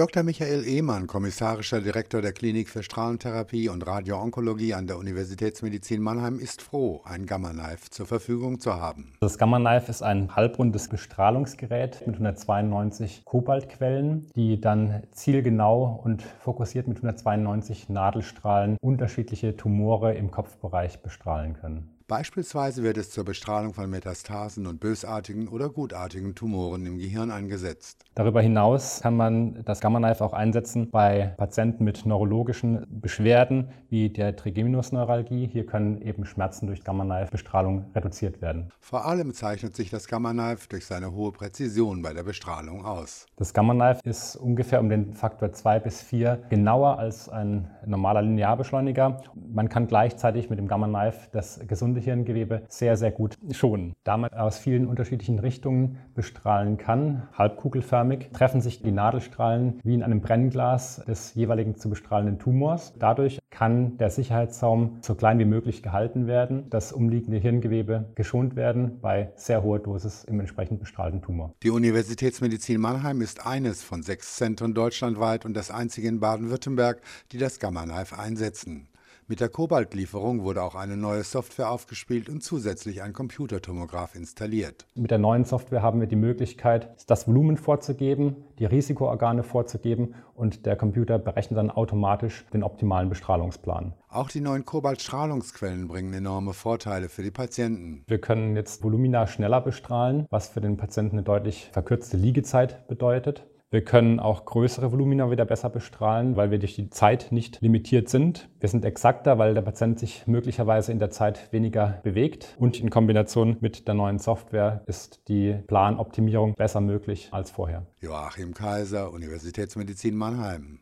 Dr. Michael Ehmann, kommissarischer Direktor der Klinik für Strahlentherapie und Radioonkologie an der Universitätsmedizin Mannheim, ist froh, ein Gamma Knife zur Verfügung zu haben. Das Gamma Knife ist ein halbrundes Bestrahlungsgerät mit 192 Kobaltquellen, die dann zielgenau und fokussiert mit 192 Nadelstrahlen unterschiedliche Tumore im Kopfbereich bestrahlen können. Beispielsweise wird es zur Bestrahlung von Metastasen und bösartigen oder gutartigen Tumoren im Gehirn eingesetzt. Darüber hinaus kann man das Gamma Knife auch einsetzen bei Patienten mit neurologischen Beschwerden wie der Trigeminusneuralgie. Hier können eben Schmerzen durch Gamma Knife Bestrahlung reduziert werden. Vor allem zeichnet sich das Gamma Knife durch seine hohe Präzision bei der Bestrahlung aus. Das Gamma Knife ist ungefähr um den Faktor 2 bis 4 genauer als ein normaler Linearbeschleuniger. Man kann gleichzeitig mit dem Gamma Knife das gesunde Hirngewebe sehr, sehr gut schonen. Da man aus vielen unterschiedlichen Richtungen bestrahlen kann, halbkugelförmig, treffen sich die Nadelstrahlen wie in einem Brennglas des jeweiligen zu bestrahlenden Tumors. Dadurch kann der Sicherheitssaum so klein wie möglich gehalten werden, das umliegende Hirngewebe geschont werden bei sehr hoher Dosis im entsprechend bestrahlten Tumor. Die Universitätsmedizin Mannheim ist eines von sechs Zentren deutschlandweit und das einzige in Baden-Württemberg, die das Gamma Knife einsetzen. Mit der Kobaltlieferung wurde auch eine neue Software aufgespielt und zusätzlich ein Computertomograph installiert. Mit der neuen Software haben wir die Möglichkeit, das Volumen vorzugeben, die Risikoorgane vorzugeben und der Computer berechnet dann automatisch den optimalen Bestrahlungsplan. Auch die neuen Kobaltstrahlungsquellen bringen enorme Vorteile für die Patienten. Wir können jetzt Volumina schneller bestrahlen, was für den Patienten eine deutlich verkürzte Liegezeit bedeutet. Wir können auch größere Volumina wieder besser bestrahlen, weil wir durch die Zeit nicht limitiert sind. Wir sind exakter, weil der Patient sich möglicherweise in der Zeit weniger bewegt. Und in Kombination mit der neuen Software ist die Planoptimierung besser möglich als vorher. Joachim Kaiser, Universitätsmedizin Mannheim.